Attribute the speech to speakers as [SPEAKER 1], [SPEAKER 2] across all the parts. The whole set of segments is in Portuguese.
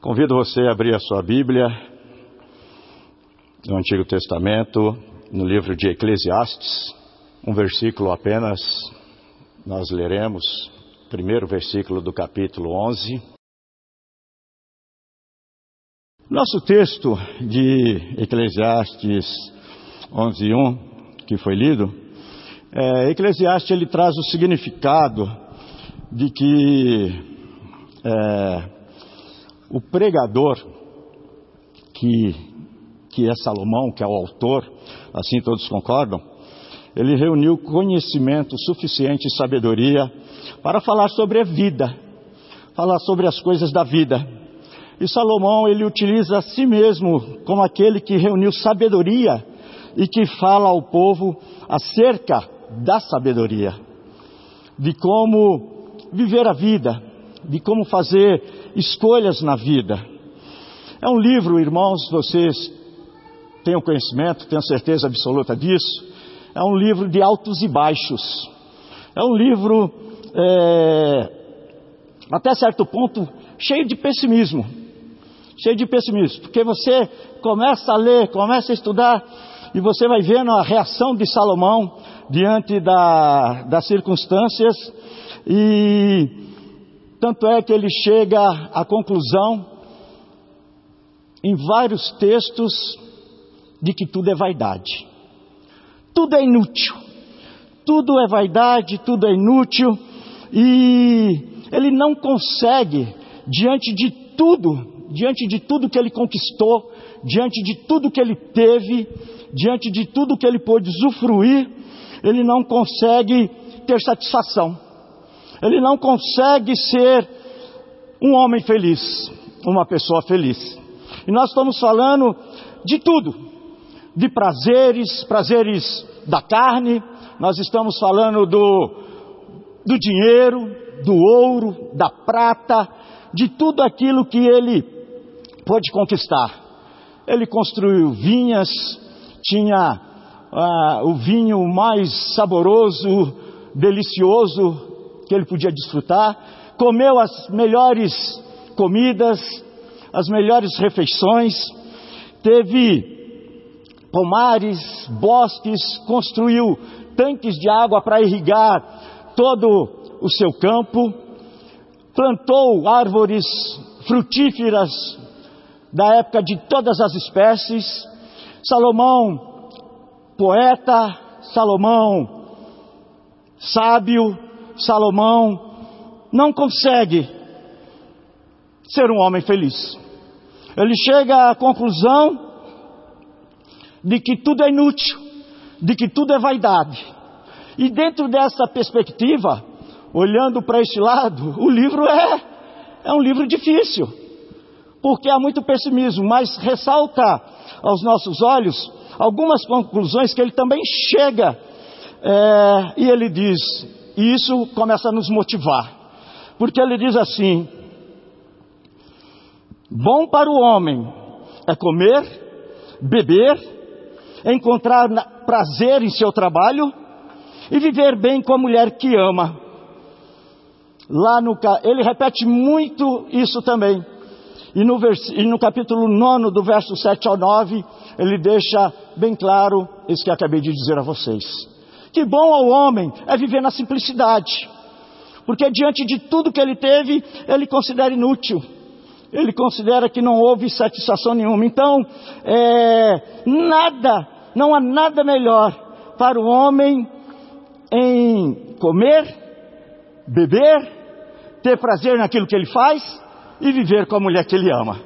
[SPEAKER 1] Convido você a abrir a sua Bíblia no Antigo Testamento, no livro de Eclesiastes, um versículo apenas, nós leremos, primeiro versículo do capítulo 11. Nosso texto de Eclesiastes 11.1, que foi lido, é, Eclesiastes ele traz o significado de que é, o pregador, que, que é Salomão, que é o autor, assim todos concordam, ele reuniu conhecimento suficiente e sabedoria para falar sobre a vida, falar sobre as coisas da vida. E Salomão, ele utiliza a si mesmo como aquele que reuniu sabedoria e que fala ao povo acerca da sabedoria, de como viver a vida, de como fazer escolhas na vida. É um livro, irmãos, vocês têm o conhecimento, tenho certeza absoluta disso. É um livro de altos e baixos. É um livro, é, até certo ponto, cheio de pessimismo. Cheio de pessimismo, porque você começa a ler, começa a estudar, e você vai vendo a reação de Salomão diante da, das circunstâncias, e tanto é que ele chega à conclusão, em vários textos, de que tudo é vaidade. Tudo é inútil. Tudo é vaidade, tudo é inútil. E ele não consegue, diante de tudo, diante de tudo que ele conquistou, diante de tudo que ele teve, diante de tudo que ele pôde usufruir, ele não consegue ter satisfação ele não consegue ser um homem feliz, uma pessoa feliz. E nós estamos falando de tudo, de prazeres, prazeres da carne, nós estamos falando do, do dinheiro, do ouro, da prata, de tudo aquilo que ele pôde conquistar. Ele construiu vinhas, tinha ah, o vinho mais saboroso, delicioso que ele podia desfrutar, comeu as melhores comidas, as melhores refeições, teve pomares, bosques, construiu tanques de água para irrigar todo o seu campo, plantou árvores frutíferas da época de todas as espécies. Salomão, poeta, Salomão, sábio, Salomão não consegue ser um homem feliz. Ele chega à conclusão de que tudo é inútil, de que tudo é vaidade. E dentro dessa perspectiva, olhando para esse lado, o livro é, é um livro difícil, porque há muito pessimismo, mas ressalta aos nossos olhos algumas conclusões que ele também chega, é, e ele diz: e isso começa a nos motivar. Porque ele diz assim: Bom para o homem é comer, beber, encontrar prazer em seu trabalho e viver bem com a mulher que ama. Lá no ele repete muito isso também. E no, vers, e no capítulo 9, do verso 7 ao 9, ele deixa bem claro isso que acabei de dizer a vocês. Que bom ao homem é viver na simplicidade, porque diante de tudo que ele teve, ele considera inútil, ele considera que não houve satisfação nenhuma. Então, é, nada, não há nada melhor para o homem em comer, beber, ter prazer naquilo que ele faz e viver com a mulher que ele ama.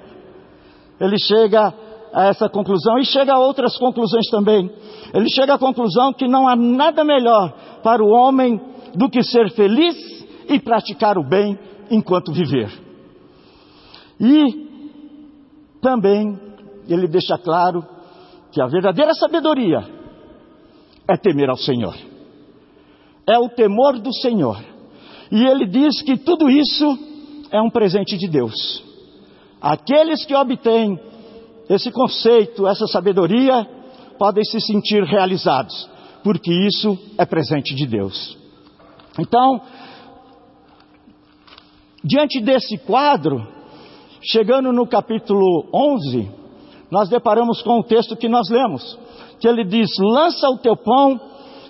[SPEAKER 1] Ele chega a essa conclusão e chega a outras conclusões também. Ele chega à conclusão que não há nada melhor para o homem do que ser feliz e praticar o bem enquanto viver. E também ele deixa claro que a verdadeira sabedoria é temer ao Senhor. É o temor do Senhor. E ele diz que tudo isso é um presente de Deus. Aqueles que obtêm esse conceito, essa sabedoria, podem se sentir realizados, porque isso é presente de Deus. Então, diante desse quadro, chegando no capítulo 11, nós deparamos com o texto que nós lemos, que ele diz: Lança o teu pão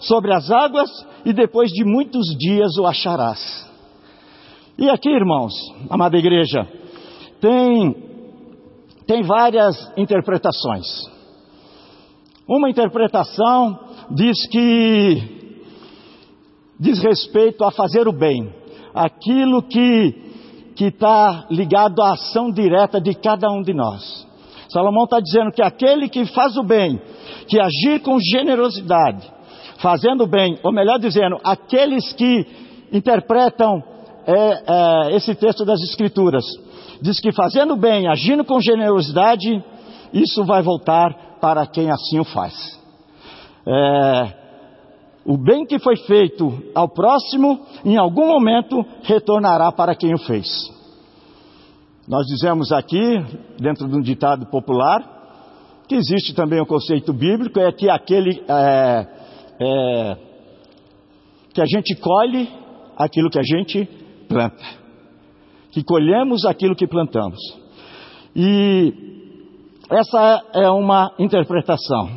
[SPEAKER 1] sobre as águas e depois de muitos dias o acharás. E aqui, irmãos, amada igreja, tem, tem várias interpretações. Uma interpretação diz que diz respeito a fazer o bem, aquilo que que está ligado à ação direta de cada um de nós. Salomão está dizendo que aquele que faz o bem, que agir com generosidade, fazendo o bem, ou melhor dizendo, aqueles que interpretam é, é, esse texto das Escrituras, diz que fazendo bem, agindo com generosidade, isso vai voltar para quem assim o faz. É, o bem que foi feito ao próximo, em algum momento, retornará para quem o fez. Nós dizemos aqui, dentro de um ditado popular, que existe também o conceito bíblico, é que aquele é, é, que a gente colhe aquilo que a gente planta, que colhemos aquilo que plantamos. E essa é uma interpretação.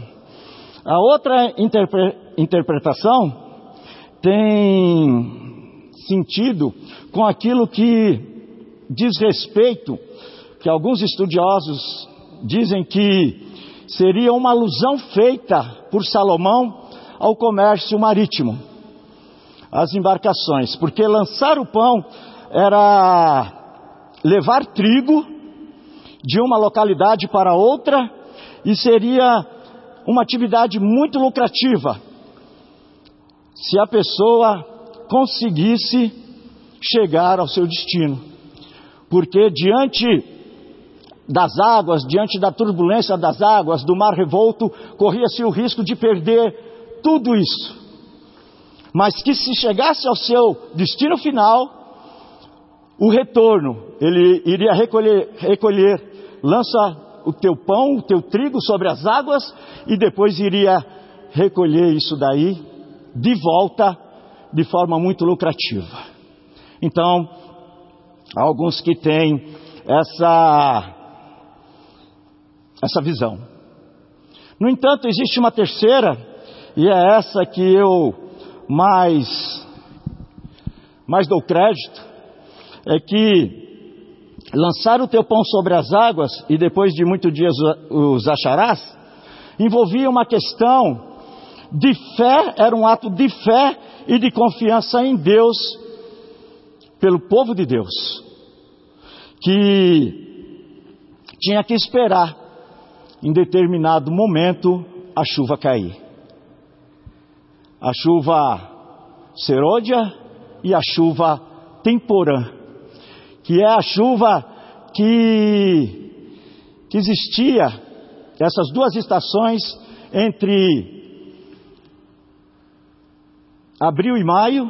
[SPEAKER 1] A outra interpretação interpretação tem sentido com aquilo que diz respeito, que alguns estudiosos dizem que seria uma alusão feita por Salomão ao comércio marítimo, às embarcações, porque lançar o pão era levar trigo de uma localidade para outra e seria uma atividade muito lucrativa, se a pessoa conseguisse chegar ao seu destino. Porque diante das águas, diante da turbulência das águas, do mar revolto, corria-se o risco de perder tudo isso. Mas que se chegasse ao seu destino final, o retorno, ele iria recolher, recolher, lança o teu pão, o teu trigo sobre as águas e depois iria recolher isso daí de volta de forma muito lucrativa. Então, há alguns que têm essa, essa visão. No entanto, existe uma terceira, e é essa que eu mais, mais dou crédito, é que lançar o teu pão sobre as águas e depois de muitos dias os acharás, envolvia uma questão de fé, era um ato de fé e de confiança em Deus, pelo povo de Deus, que tinha que esperar em determinado momento a chuva cair. A chuva serôdia e a chuva temporã, que é a chuva que, que existia, essas duas estações entre abril e maio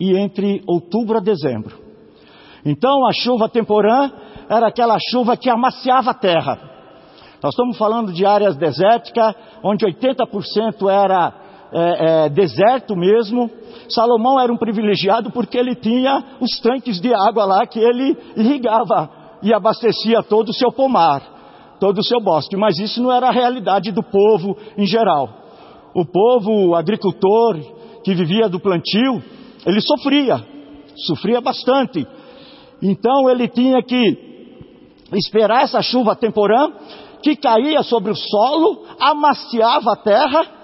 [SPEAKER 1] e entre outubro a dezembro. Então a chuva temporã era aquela chuva que amaciava a terra. Nós estamos falando de áreas desérticas, onde 80% era é, é, deserto mesmo. Salomão era um privilegiado porque ele tinha os tanques de água lá que ele irrigava e abastecia todo o seu pomar, todo o seu bosque. Mas isso não era a realidade do povo em geral. O povo o agricultor, que vivia do plantio, ele sofria, sofria bastante. Então ele tinha que esperar essa chuva temporã que caía sobre o solo, amaciava a terra,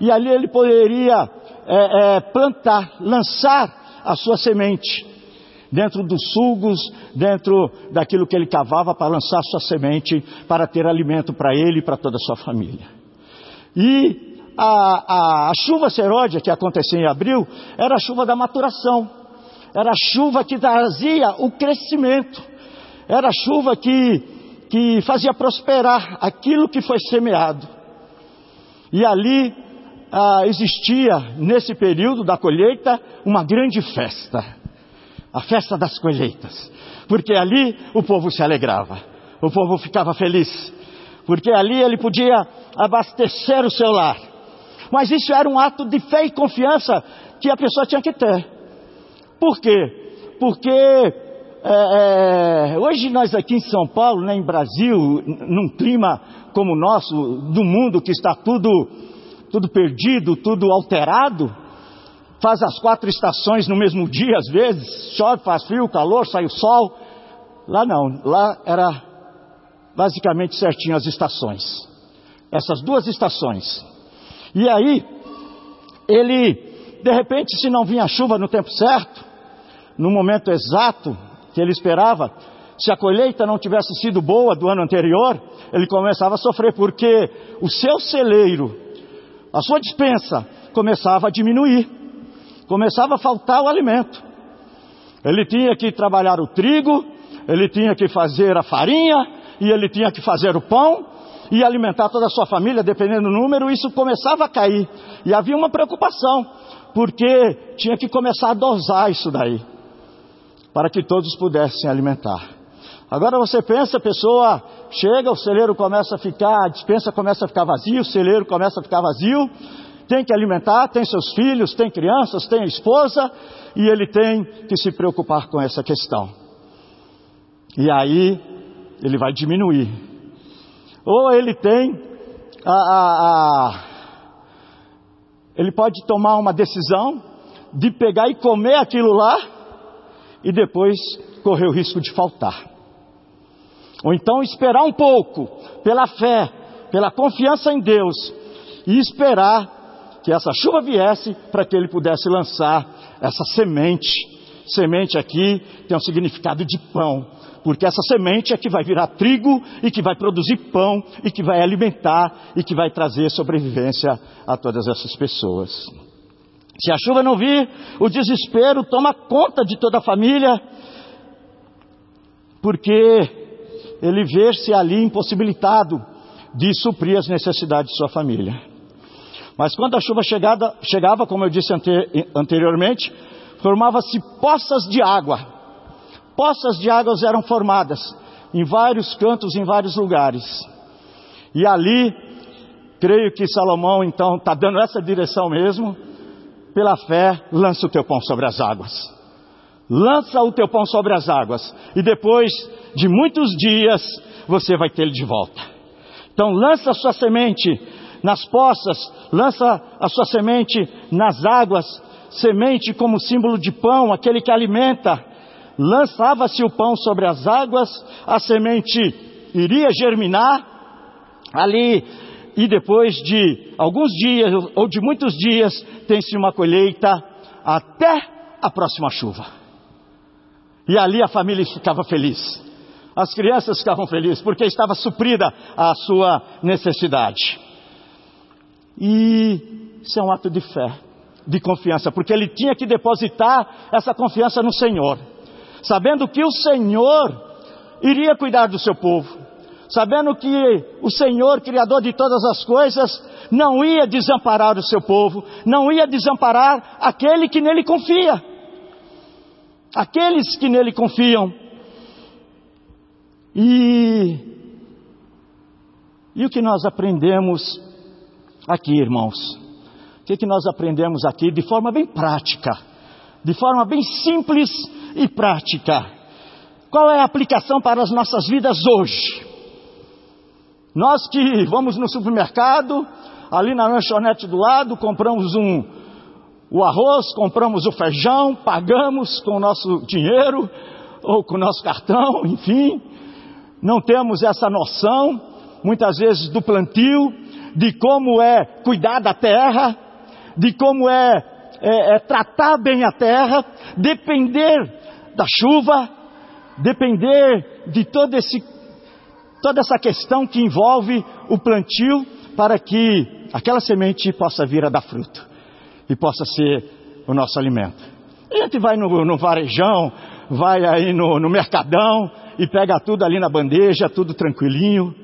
[SPEAKER 1] e ali ele poderia é, é, plantar, lançar a sua semente dentro dos sugos, dentro daquilo que ele cavava para lançar a sua semente, para ter alimento para ele e para toda a sua família. E a, a, a chuva seródia que acontecia em abril era a chuva da maturação, era a chuva que trazia o crescimento, era a chuva que, que fazia prosperar aquilo que foi semeado. E ali ah, existia, nesse período da colheita, uma grande festa, a festa das colheitas, porque ali o povo se alegrava, o povo ficava feliz, porque ali ele podia abastecer o seu lar, mas isso era um ato de fé e confiança que a pessoa tinha que ter. Por quê? Porque é, é, hoje nós aqui em São Paulo, né, em Brasil, num clima como o nosso, do mundo que está tudo, tudo perdido, tudo alterado, faz as quatro estações no mesmo dia às vezes, chove, faz frio, calor, sai o sol. Lá não, lá era basicamente certinho as estações. Essas duas estações. E aí, ele, de repente, se não vinha chuva no tempo certo, no momento exato que ele esperava, se a colheita não tivesse sido boa do ano anterior, ele começava a sofrer, porque o seu celeiro, a sua dispensa, começava a diminuir, começava a faltar o alimento. Ele tinha que trabalhar o trigo, ele tinha que fazer a farinha, e ele tinha que fazer o pão, e alimentar toda a sua família, dependendo do número, isso começava a cair. E havia uma preocupação, porque tinha que começar a dosar isso daí, para que todos pudessem alimentar. Agora você pensa, pessoa chega, o celeiro começa a ficar, a dispensa começa a ficar vazio, o celeiro começa a ficar vazio, tem que alimentar, tem seus filhos, tem crianças, tem esposa, e ele tem que se preocupar com essa questão. E aí ele vai diminuir. Ou ele tem a, a, a ele pode tomar uma decisão de pegar e comer aquilo lá e depois correr o risco de faltar. Ou então esperar um pouco, pela fé, pela confiança em Deus, e esperar que essa chuva viesse para que ele pudesse lançar essa semente. Semente aqui tem um significado de pão, porque essa semente é que vai virar trigo e que vai produzir pão e que vai alimentar e que vai trazer sobrevivência a todas essas pessoas. Se a chuva não vir, o desespero toma conta de toda a família, porque ele vê-se ali impossibilitado de suprir as necessidades de sua família. Mas quando a chuva chegada, chegava, como eu disse anteriormente, formava-se poças de água Poças de águas eram formadas em vários cantos, em vários lugares. E ali, creio que Salomão então está dando essa direção mesmo. Pela fé, lança o teu pão sobre as águas. Lança o teu pão sobre as águas. E depois de muitos dias, você vai ele de volta. Então lança a sua semente nas poças, lança a sua semente nas águas, semente como símbolo de pão, aquele que alimenta lançava-se o pão sobre as águas, a semente iria germinar ali, e depois de alguns dias ou de muitos dias, tem-se uma colheita até a próxima chuva. E ali a família ficava feliz. As crianças ficavam felizes porque estava suprida a sua necessidade. E isso é um ato de fé, de confiança, porque ele tinha que depositar essa confiança no Senhor sabendo que o Senhor iria cuidar do seu povo, sabendo que o Senhor, Criador de todas as coisas, não ia desamparar o seu povo, não ia desamparar aquele que nele confia, aqueles que nele confiam. E, e o que nós aprendemos aqui, irmãos? O que, que nós aprendemos aqui de forma bem prática, de forma bem simples e prática. Qual é a aplicação para as nossas vidas hoje? Nós que vamos no supermercado, ali na lanchonete do lado, compramos um, o arroz, compramos o feijão, pagamos com o nosso dinheiro ou com o nosso cartão, enfim, não temos essa noção, muitas vezes, do plantio, de como é cuidar da terra, de como é, é, é tratar bem a terra, depender da chuva, depender de todo esse, toda essa questão que envolve o plantio para que aquela semente possa vir a dar fruto e possa ser o nosso alimento. A gente vai no, no varejão, vai aí no, no mercadão e pega tudo ali na bandeja, tudo tranquilinho,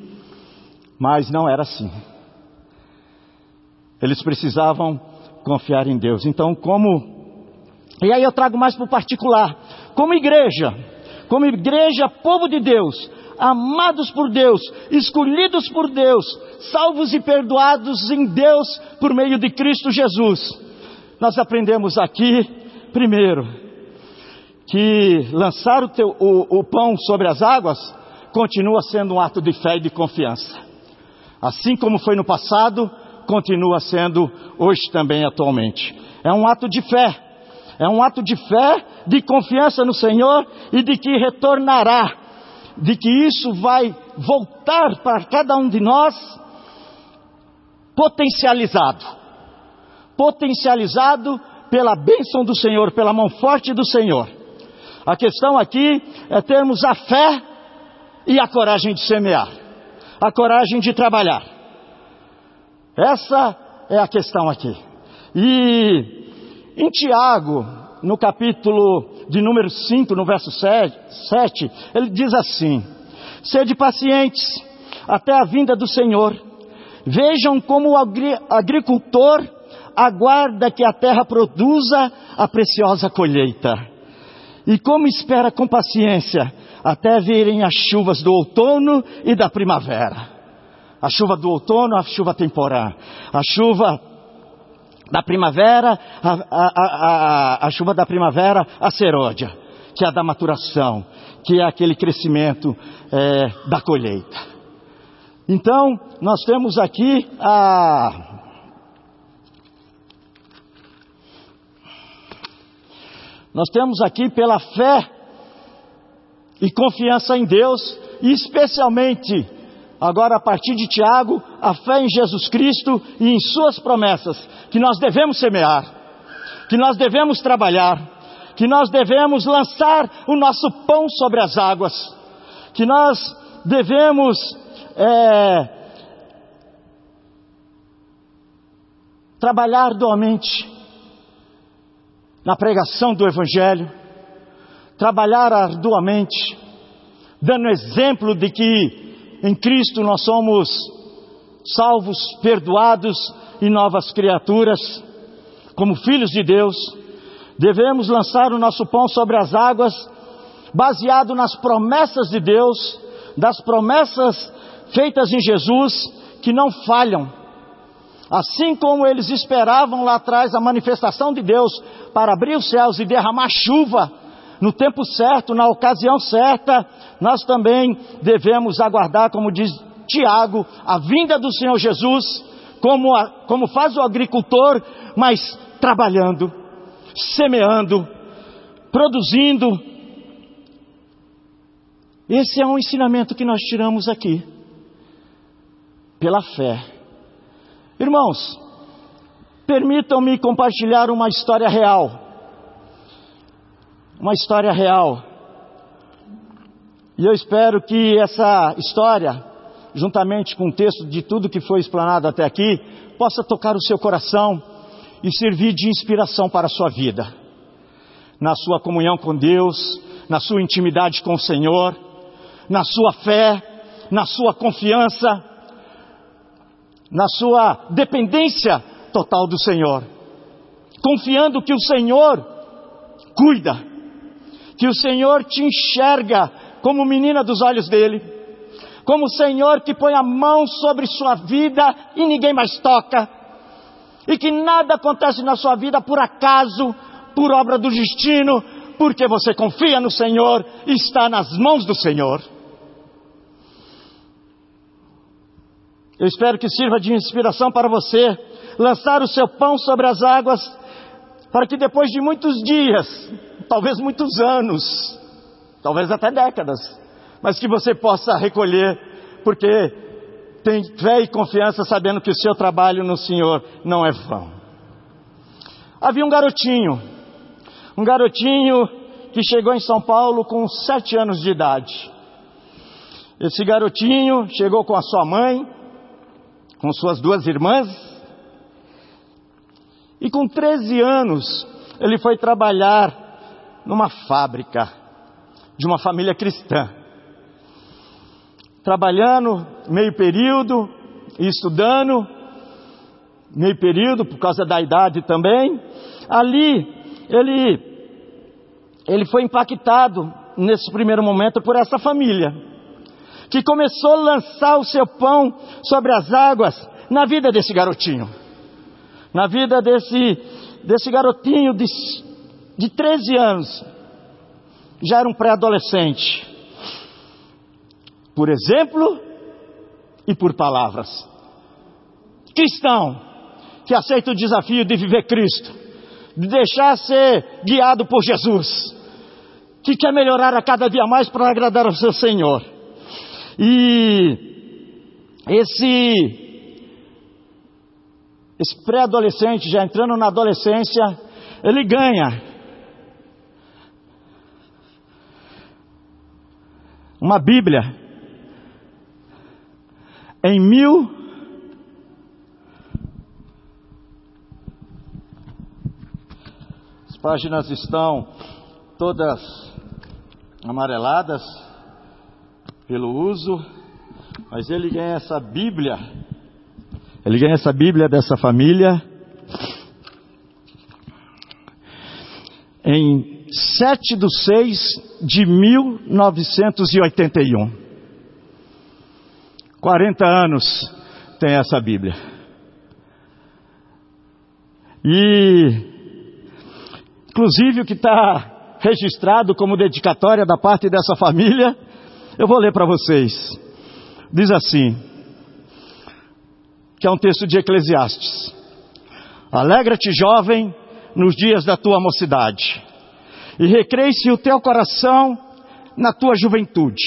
[SPEAKER 1] mas não era assim. Eles precisavam confiar em Deus. Então, como. E aí eu trago mais para o particular como igreja, como igreja, povo de Deus, amados por Deus, escolhidos por Deus, salvos e perdoados em Deus por meio de Cristo Jesus. Nós aprendemos aqui, primeiro, que lançar o, teu, o, o pão sobre as águas continua sendo um ato de fé e de confiança. Assim como foi no passado, continua sendo hoje também atualmente. É um ato de fé. É um ato de fé, de confiança no Senhor e de que retornará, de que isso vai voltar para cada um de nós potencializado. Potencializado pela bênção do Senhor, pela mão forte do Senhor. A questão aqui é termos a fé e a coragem de semear, a coragem de trabalhar. Essa é a questão aqui. E em Tiago, no capítulo de número 5, no verso 7, ele diz assim: Sede pacientes até a vinda do Senhor. Vejam como o agricultor aguarda que a terra produza a preciosa colheita. E como espera com paciência até virem as chuvas do outono e da primavera. A chuva do outono, a chuva temporã. A chuva da primavera, a, a, a, a, chuva da primavera, a seródia, que é a da maturação, que é aquele crescimento é, da colheita. Então, nós temos aqui a. Nós temos aqui pela fé e confiança em Deus, e especialmente, agora a partir de Tiago, a fé em Jesus Cristo e em Suas promessas, que nós devemos semear, que nós devemos trabalhar, que nós devemos lançar o nosso pão sobre as águas, que nós devemos é, trabalhar doamente na pregação do Evangelho, trabalhar arduamente, dando exemplo de que em Cristo nós somos salvos, perdoados e novas criaturas, como filhos de Deus, devemos lançar o nosso pão sobre as águas, baseado nas promessas de Deus, das promessas feitas em Jesus, que não falham. Assim como eles esperavam lá atrás a manifestação de Deus para abrir os céus e derramar chuva no tempo certo, na ocasião certa, nós também devemos aguardar, como diz Tiago, a vinda do Senhor Jesus, como, a, como faz o agricultor, mas trabalhando, semeando, produzindo. Esse é um ensinamento que nós tiramos aqui, pela fé. Irmãos, permitam-me compartilhar uma história real uma história real. E eu espero que essa história, juntamente com o texto de tudo que foi explanado até aqui, possa tocar o seu coração e servir de inspiração para a sua vida. Na sua comunhão com Deus, na sua intimidade com o Senhor, na sua fé, na sua confiança, na sua dependência total do Senhor. Confiando que o Senhor cuida, que o Senhor te enxerga como menina dos olhos dele, como o Senhor que põe a mão sobre sua vida e ninguém mais toca, e que nada acontece na sua vida por acaso, por obra do destino, porque você confia no Senhor e está nas mãos do Senhor. Eu espero que sirva de inspiração para você lançar o seu pão sobre as águas, para que depois de muitos dias talvez muitos anos, talvez até décadas, mas que você possa recolher, porque tem fé e confiança sabendo que o seu trabalho no Senhor não é vão. Havia um garotinho, um garotinho que chegou em São Paulo com sete anos de idade. Esse garotinho chegou com a sua mãe, com suas duas irmãs, e com 13 anos ele foi trabalhar numa fábrica de uma família cristã. Trabalhando meio período e estudando meio período por causa da idade também. Ali ele ele foi impactado nesse primeiro momento por essa família que começou a lançar o seu pão sobre as águas na vida desse garotinho. Na vida desse desse garotinho de de 13 anos. já era um pré-adolescente. Por exemplo e por palavras. Cristão que aceita o desafio de viver Cristo, de deixar ser guiado por Jesus, que quer melhorar a cada dia mais para agradar ao seu Senhor. E esse esse pré-adolescente já entrando na adolescência, ele ganha uma Bíblia em mil as páginas estão todas amareladas pelo uso, mas ele ganha essa Bíblia, ele ganha essa Bíblia dessa família em 7 de 6 de 1981. 40 anos tem essa Bíblia. E, inclusive, o que está registrado como dedicatória da parte dessa família, eu vou ler para vocês. Diz assim: que é um texto de Eclesiastes. Alegra-te, jovem, nos dias da tua mocidade, e recreie-se o teu coração na tua juventude.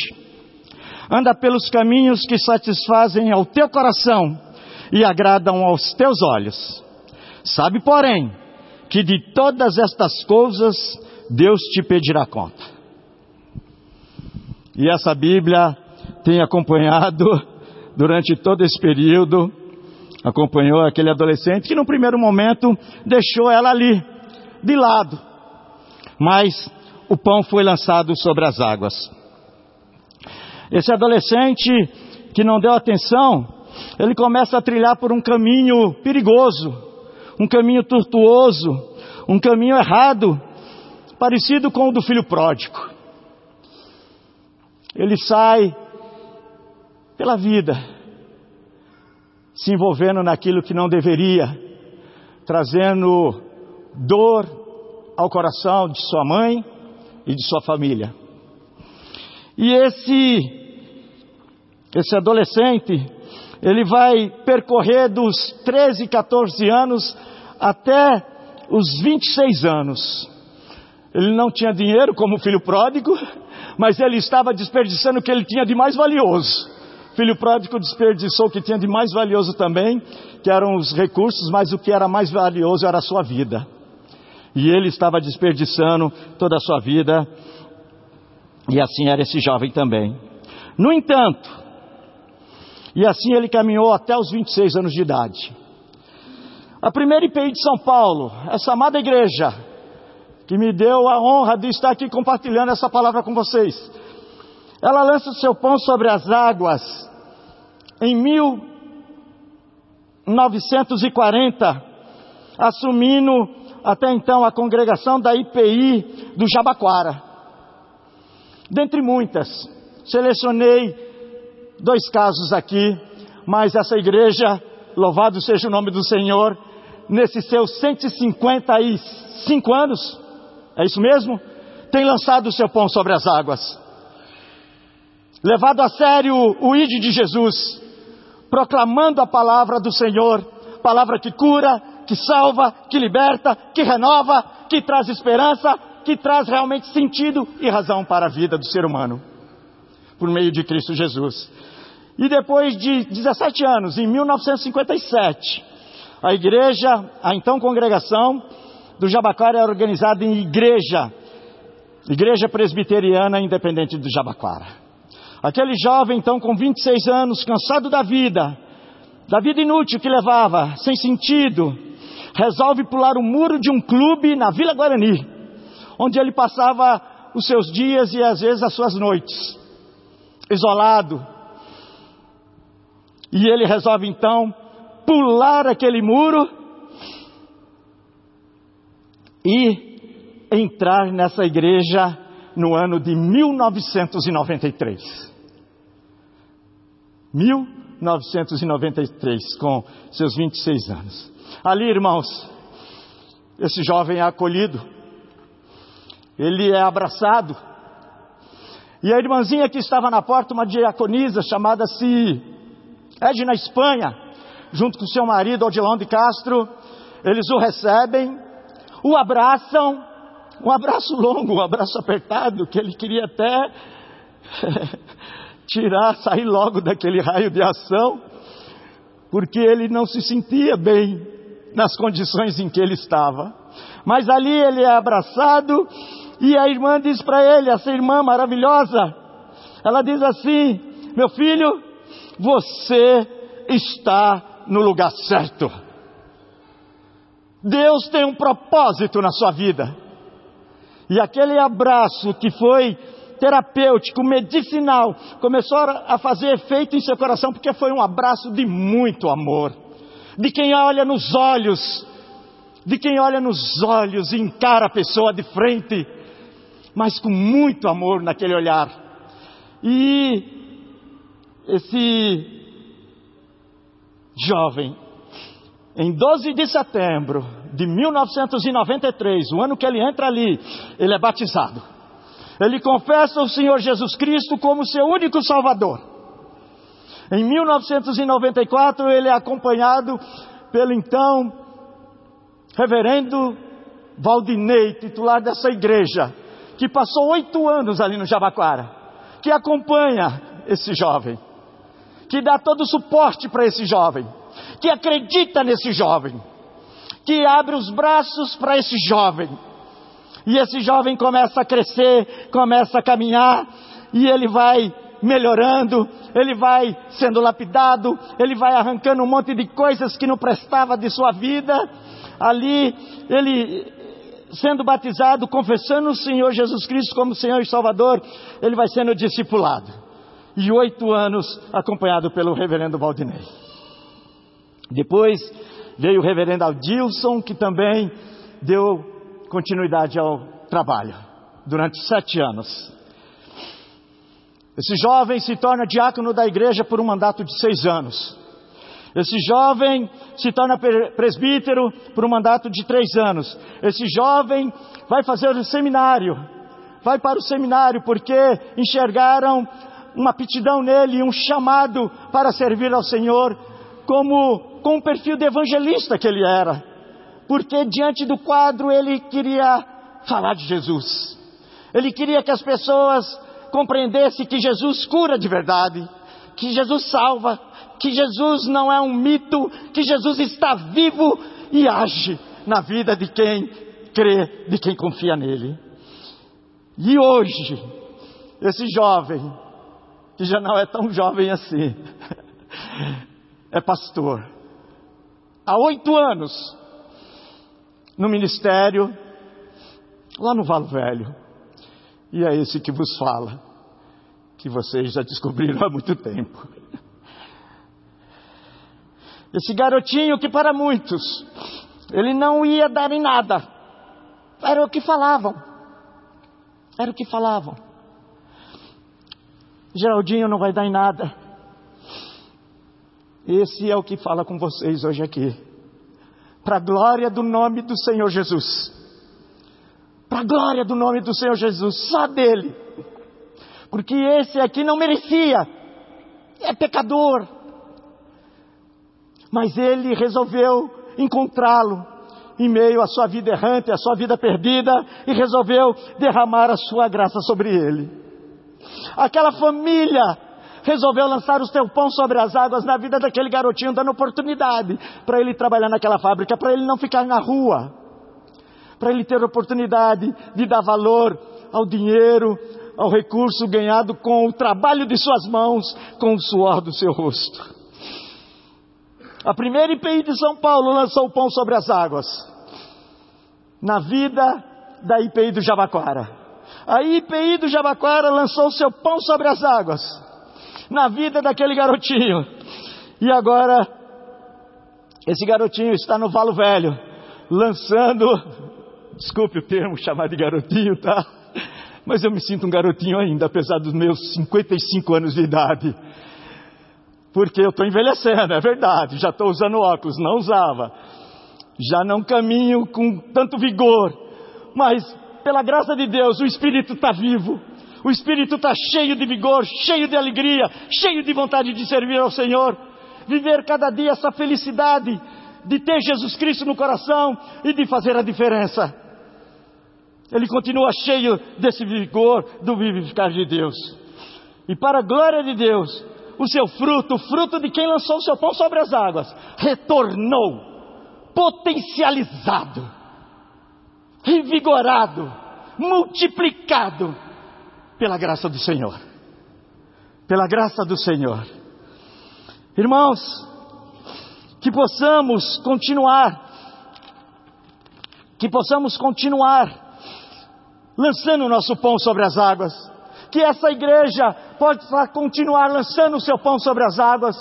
[SPEAKER 1] Anda pelos caminhos que satisfazem ao teu coração e agradam aos teus olhos. Sabe, porém, que de todas estas coisas Deus te pedirá conta. E essa Bíblia tem acompanhado durante todo esse período acompanhou aquele adolescente que no primeiro momento deixou ela ali, de lado. Mas o pão foi lançado sobre as águas. Esse adolescente que não deu atenção, ele começa a trilhar por um caminho perigoso, um caminho tortuoso, um caminho errado, parecido com o do filho pródigo. Ele sai pela vida, se envolvendo naquilo que não deveria, trazendo dor ao coração de sua mãe e de sua família. E esse esse adolescente, ele vai percorrer dos 13, 14 anos até os 26 anos. Ele não tinha dinheiro como filho pródigo, mas ele estava desperdiçando o que ele tinha de mais valioso filho pródigo desperdiçou o que tinha de mais valioso também, que eram os recursos, mas o que era mais valioso era a sua vida. E ele estava desperdiçando toda a sua vida, e assim era esse jovem também. No entanto, e assim ele caminhou até os 26 anos de idade. A primeira IPI de São Paulo, essa amada igreja, que me deu a honra de estar aqui compartilhando essa palavra com vocês, ela lança o seu pão sobre as águas em 1940, assumindo até então a congregação da IPI do Jabaquara. Dentre muitas, selecionei dois casos aqui, mas essa igreja, louvado seja o nome do Senhor, nesses seus 155 anos, é isso mesmo? Tem lançado o seu pão sobre as águas levado a sério o ide de Jesus, proclamando a palavra do Senhor, palavra que cura, que salva, que liberta, que renova, que traz esperança, que traz realmente sentido e razão para a vida do ser humano, por meio de Cristo Jesus. E depois de 17 anos, em 1957, a igreja, a então congregação do Jabaquara é organizada em igreja, Igreja Presbiteriana Independente do Jabaquara. Aquele jovem, então, com 26 anos, cansado da vida, da vida inútil que levava, sem sentido, resolve pular o muro de um clube na Vila Guarani, onde ele passava os seus dias e às vezes as suas noites, isolado. E ele resolve então pular aquele muro e entrar nessa igreja no ano de 1993. 1993, com seus 26 anos. Ali, irmãos, esse jovem é acolhido, ele é abraçado, E a irmãzinha que estava na porta, uma diaconisa chamada-se Edna Espanha, junto com seu marido Odilão de Castro, eles o recebem, o abraçam, um abraço longo, um abraço apertado, que ele queria até tirar, sair logo daquele raio de ação, porque ele não se sentia bem nas condições em que ele estava. Mas ali ele é abraçado e a irmã diz para ele, essa irmã maravilhosa, ela diz assim: Meu filho, você está no lugar certo. Deus tem um propósito na sua vida. E aquele abraço que foi terapêutico, medicinal, começou a fazer efeito em seu coração, porque foi um abraço de muito amor. De quem olha nos olhos, de quem olha nos olhos e encara a pessoa de frente, mas com muito amor naquele olhar. E esse jovem, em 12 de setembro de 1993, o ano que ele entra ali, ele é batizado. Ele confessa o Senhor Jesus Cristo como seu único Salvador. Em 1994, ele é acompanhado pelo então reverendo Valdinei, titular dessa igreja, que passou oito anos ali no Jabaquara, que acompanha esse jovem, que dá todo o suporte para esse jovem, que acredita nesse jovem, que abre os braços para esse jovem e esse jovem começa a crescer, começa a caminhar, e ele vai melhorando, ele vai sendo lapidado, ele vai arrancando um monte de coisas que não prestava de sua vida. Ali, ele sendo batizado, confessando o Senhor Jesus Cristo como Senhor e Salvador, ele vai sendo discipulado. E oito anos acompanhado pelo reverendo Valdinei. Depois veio o reverendo Aldilson, que também deu continuidade ao trabalho durante sete anos. Esse jovem se torna diácono da igreja por um mandato de seis anos. Esse jovem se torna presbítero por um mandato de três anos. Esse jovem vai fazer o seminário, vai para o seminário porque enxergaram uma aptidão nele, um chamado para servir ao Senhor, como com o perfil de evangelista que ele era porque diante do quadro ele queria falar de Jesus. Ele queria que as pessoas compreendessem que Jesus cura de verdade, que Jesus salva, que Jesus não é um mito, que Jesus está vivo e age na vida de quem crê, de quem confia nele. E hoje, esse jovem, que já não é tão jovem assim, é pastor. Há oito anos, no ministério, lá no Valo Velho. E é esse que vos fala, que vocês já descobriram há muito tempo. Esse garotinho que para muitos, ele não ia dar em nada, era o que falavam, era o que falavam. Geraldinho não vai dar em nada. Esse é o que fala com vocês hoje aqui para a glória do nome do Senhor Jesus. Para a glória do nome do Senhor Jesus, só dele. Porque esse aqui não merecia, é pecador. Mas ele resolveu encontrá-lo em meio à sua vida errante, à sua vida perdida, e resolveu derramar a sua graça sobre ele. Aquela família resolveu lançar o seu pão sobre as águas na vida daquele garotinho, dando oportunidade para ele trabalhar naquela fábrica, para ele não ficar na rua, para ele ter oportunidade de dar valor ao dinheiro, ao recurso ganhado com o trabalho de suas mãos, com o suor do seu rosto. A primeira IPI de São Paulo lançou o pão sobre as águas. Na vida da IPI do Jabaquara. A IPI do Jabaquara lançou o seu pão sobre as águas na vida daquele garotinho. E agora, esse garotinho está no Valo Velho, lançando, desculpe o termo chamar de garotinho, tá? Mas eu me sinto um garotinho ainda, apesar dos meus 55 anos de idade. Porque eu estou envelhecendo, é verdade, já estou usando óculos, não usava. Já não caminho com tanto vigor, mas pela graça de Deus, o Espírito está vivo, O espírito está cheio de vigor, cheio de alegria, cheio de vontade de servir ao Senhor. Viver cada dia essa felicidade de ter Jesus Cristo no coração e de fazer a diferença. Ele continua cheio desse vigor do vivificar de Deus. E para a glória de Deus, o seu fruto, o fruto de quem lançou o seu pão sobre as águas, retornou, potencializado, revigorado, multiplicado pela graça do Senhor. Pela graça do Senhor. Irmãos, que possamos continuar, que possamos continuar lançando o nosso pão sobre as águas, que essa igreja possa continuar lançando o seu pão sobre as águas,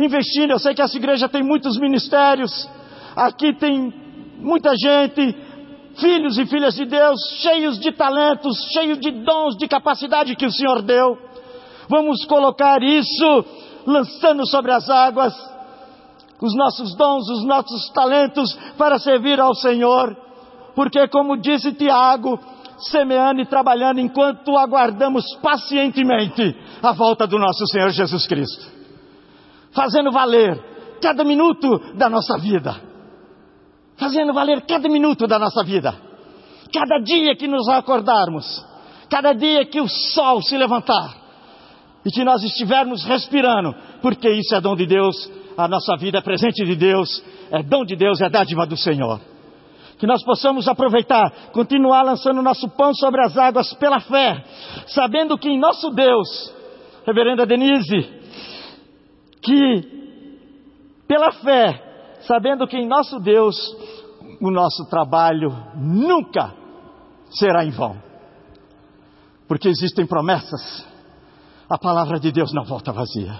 [SPEAKER 1] investindo. Eu sei que essa igreja tem muitos ministérios, aqui tem muita gente, filhos e filhas de Deus, cheios de talentos, cheios de dons, de capacidade que o Senhor deu. Vamos colocar isso lançando sobre as águas os nossos dons, os nossos talentos para servir ao Senhor. Porque, como disse Tiago, semeando e trabalhando enquanto aguardamos pacientemente a volta do nosso Senhor Jesus Cristo. Fazendo valer cada minuto da nossa vida. Fazendo valer cada minuto da nossa vida. Cada dia que nos acordarmos. Cada dia que o sol se levantar. E que nós estivermos respirando. Porque isso é dom de Deus. A nossa vida é presente de Deus. É dom de Deus, é dádiva do Senhor que nós possamos aproveitar, continuar lançando nosso pão sobre as águas pela fé, sabendo que em nosso Deus, Reverenda Denise, que pela fé, sabendo que em nosso Deus, o nosso trabalho nunca será em vão, porque existem promessas, a palavra de Deus não volta vazia.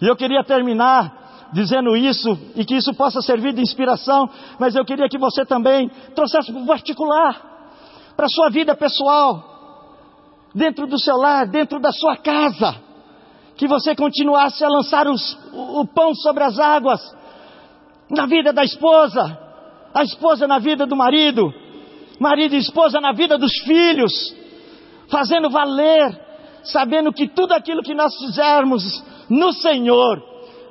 [SPEAKER 1] E eu queria terminar dizendo isso e que isso possa servir de inspiração, mas eu queria que você também trouxesse para o particular, para a sua vida pessoal, dentro do seu lar, dentro da sua casa, que você continuasse a lançar os, o, o pão sobre as águas, na vida da esposa, a esposa na vida do marido, marido e esposa na vida dos filhos, fazendo valer, sabendo que tudo aquilo que nós fizermos no Senhor,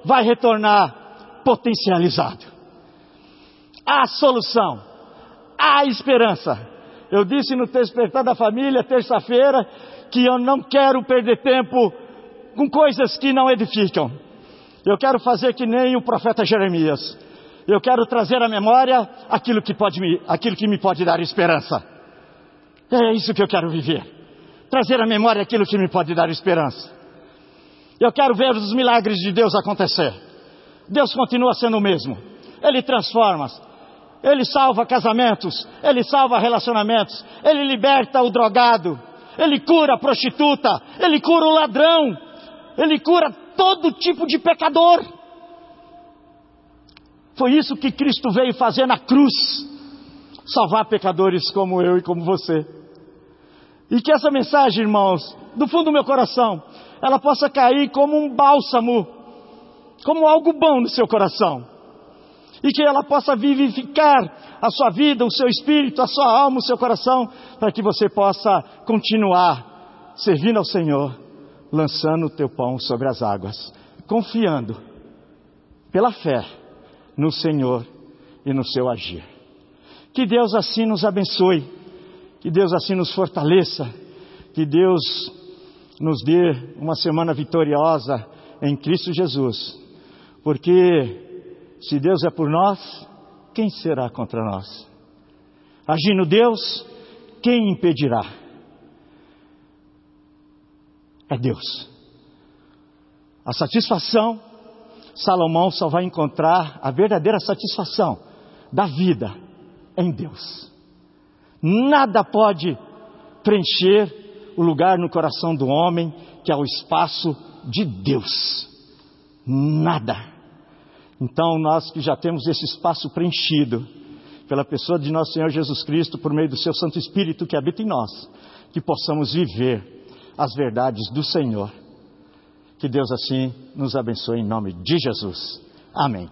[SPEAKER 1] vai retornar potencializado. Há solução, há esperança. Eu disse no Despertar da Família, terça-feira, que eu não quero perder tempo com coisas que não edificam. Eu quero fazer que nem o profeta Jeremias. Eu quero trazer à memória aquilo que, pode me, aquilo que me pode dar esperança. É isso que eu quero viver. Trazer à memória aquilo que me pode dar esperança. Eu quero ver os milagres de Deus acontecer. Deus continua sendo o mesmo. Ele transforma. Ele salva casamentos. Ele salva relacionamentos. Ele liberta o drogado. Ele cura a prostituta. Ele cura o ladrão. Ele cura todo tipo de pecador. Foi isso que Cristo veio fazer na cruz. Salvar pecadores como eu e como você. E que essa mensagem, irmãos, do fundo do meu coração, ela possa cair como um bálsamo, como algo bom no seu coração. E que ela possa vivificar a sua vida, o seu espírito, a sua alma, o seu coração, para que você possa continuar servindo ao Senhor, lançando o teu pão sobre as águas, confiando pela fé no Senhor e no seu agir. Que Deus assim nos abençoe, que Deus assim nos fortaleça, que Deus nos dê uma semana vitoriosa em Cristo Jesus. Porque se Deus é por nós, quem será contra nós? Agindo Deus, quem impedirá? É Deus. A satisfação, Salomão só vai encontrar a verdadeira satisfação da vida em Deus. Nada pode preencher o lugar no coração do homem que é o espaço de Deus. Nada. Então, nós que já temos esse espaço preenchido pela pessoa de nosso Senhor Jesus Cristo, por meio do seu Santo Espírito que habita em nós, que possamos viver as verdades do Senhor. Que Deus assim nos abençoe em nome de Jesus. Amém.